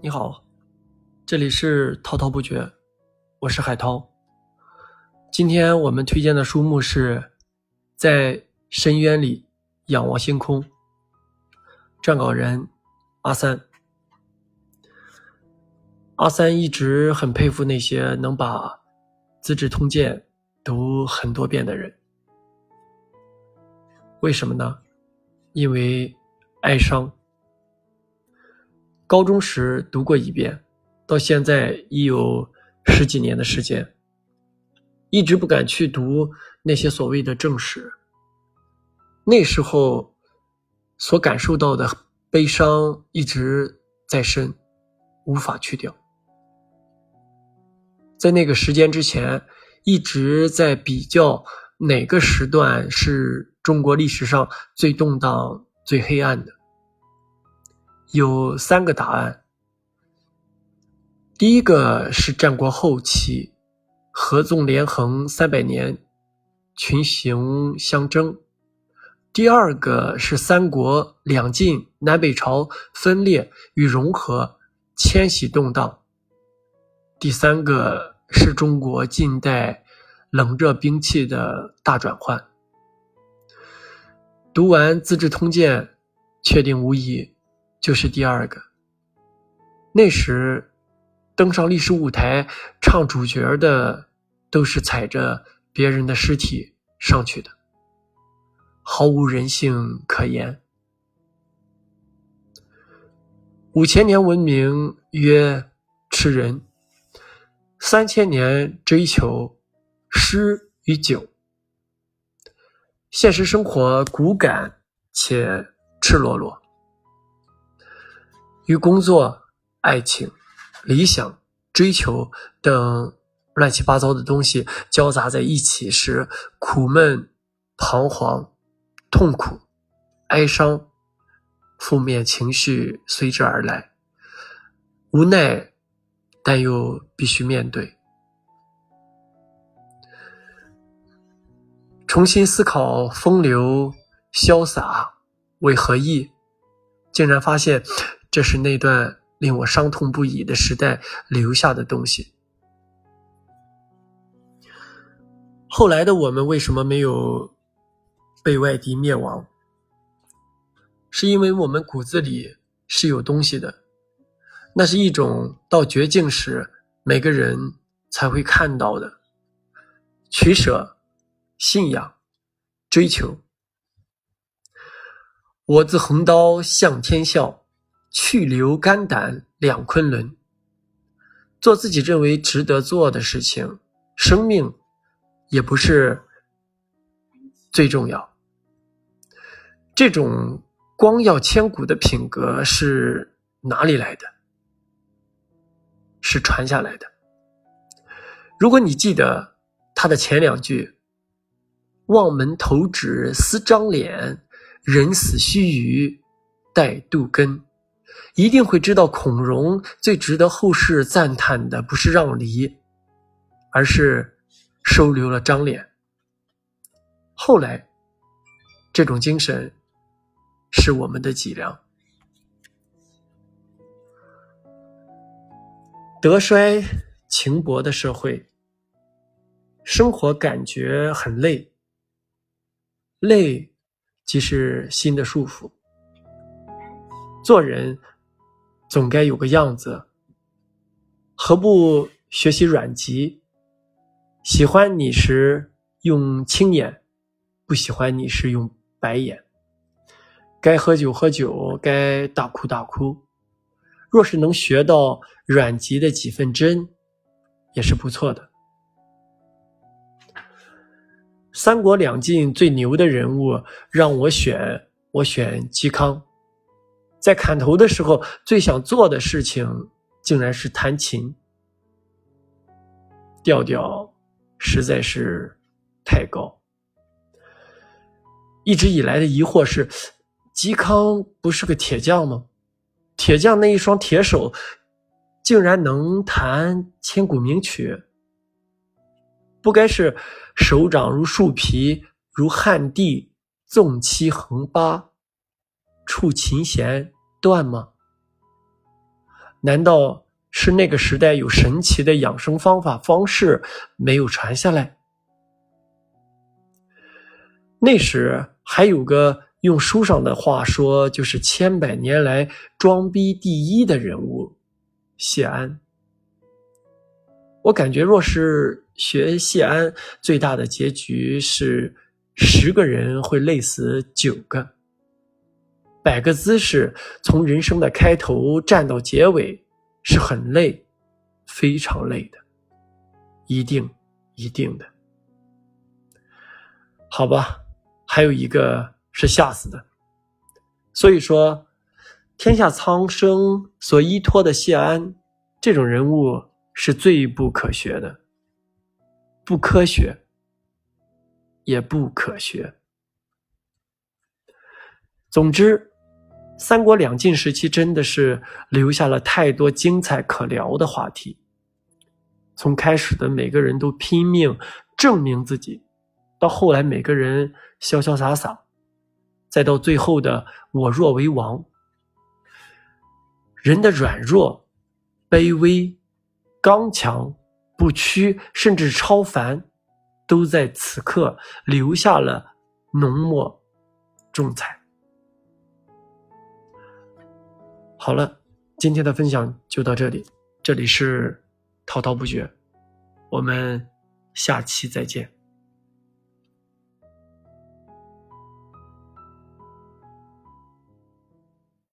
你好，这里是滔滔不绝，我是海涛。今天我们推荐的书目是《在深渊里仰望星空》，撰稿人阿三。阿三一直很佩服那些能把《资治通鉴》读很多遍的人，为什么呢？因为哀伤。高中时读过一遍，到现在已有十几年的时间，一直不敢去读那些所谓的正史。那时候所感受到的悲伤一直在身，无法去掉。在那个时间之前，一直在比较哪个时段是中国历史上最动荡、最黑暗的。有三个答案。第一个是战国后期，合纵连横三百年，群雄相争；第二个是三国两晋南北朝分裂与融合，迁徙动荡；第三个是中国近代冷热兵器的大转换。读完《资治通鉴》，确定无疑。就是第二个。那时，登上历史舞台唱主角的，都是踩着别人的尸体上去的，毫无人性可言。五千年文明曰吃人，三千年追求诗与酒。现实生活骨感且赤裸裸。与工作、爱情、理想、追求等乱七八糟的东西交杂在一起时，苦闷、彷徨、痛苦、哀伤、负面情绪随之而来，无奈，但又必须面对。重新思考风流潇洒为何意，竟然发现。这是那段令我伤痛不已的时代留下的东西。后来的我们为什么没有被外敌灭亡？是因为我们骨子里是有东西的，那是一种到绝境时每个人才会看到的取舍、信仰、追求。我自横刀向天笑。去留肝胆两昆仑，做自己认为值得做的事情。生命也不是最重要。这种光耀千古的品格是哪里来的？是传下来的。如果你记得他的前两句：“望门投止思张脸，人死须臾待杜根。”一定会知道，孔融最值得后世赞叹的不是让梨，而是收留了张脸。后来，这种精神是我们的脊梁。德衰情薄的社会，生活感觉很累，累即是心的束缚。做人。总该有个样子，何不学习阮籍？喜欢你时用青眼，不喜欢你时用白眼。该喝酒喝酒，该大哭大哭。若是能学到阮籍的几分真，也是不错的。三国两晋最牛的人物，让我选，我选嵇康。在砍头的时候，最想做的事情竟然是弹琴，调调实在是太高。一直以来的疑惑是：嵇康不是个铁匠吗？铁匠那一双铁手，竟然能弹千古名曲，不该是手掌如树皮，如旱地，纵七横八。触琴弦断吗？难道是那个时代有神奇的养生方法方式没有传下来？那时还有个用书上的话说，就是千百年来装逼第一的人物谢安。我感觉，若是学谢安，最大的结局是十个人会累死九个。摆个姿势，从人生的开头站到结尾，是很累，非常累的，一定一定的。好吧，还有一个是吓死的。所以说，天下苍生所依托的谢安这种人物。是最不可学的，不科学，也不可学。总之，三国两晋时期真的是留下了太多精彩可聊的话题。从开始的每个人都拼命证明自己，到后来每个人潇潇洒洒，再到最后的我若为王，人的软弱、卑微。刚强、不屈，甚至超凡，都在此刻留下了浓墨重彩。好了，今天的分享就到这里。这里是滔滔不绝，我们下期再见。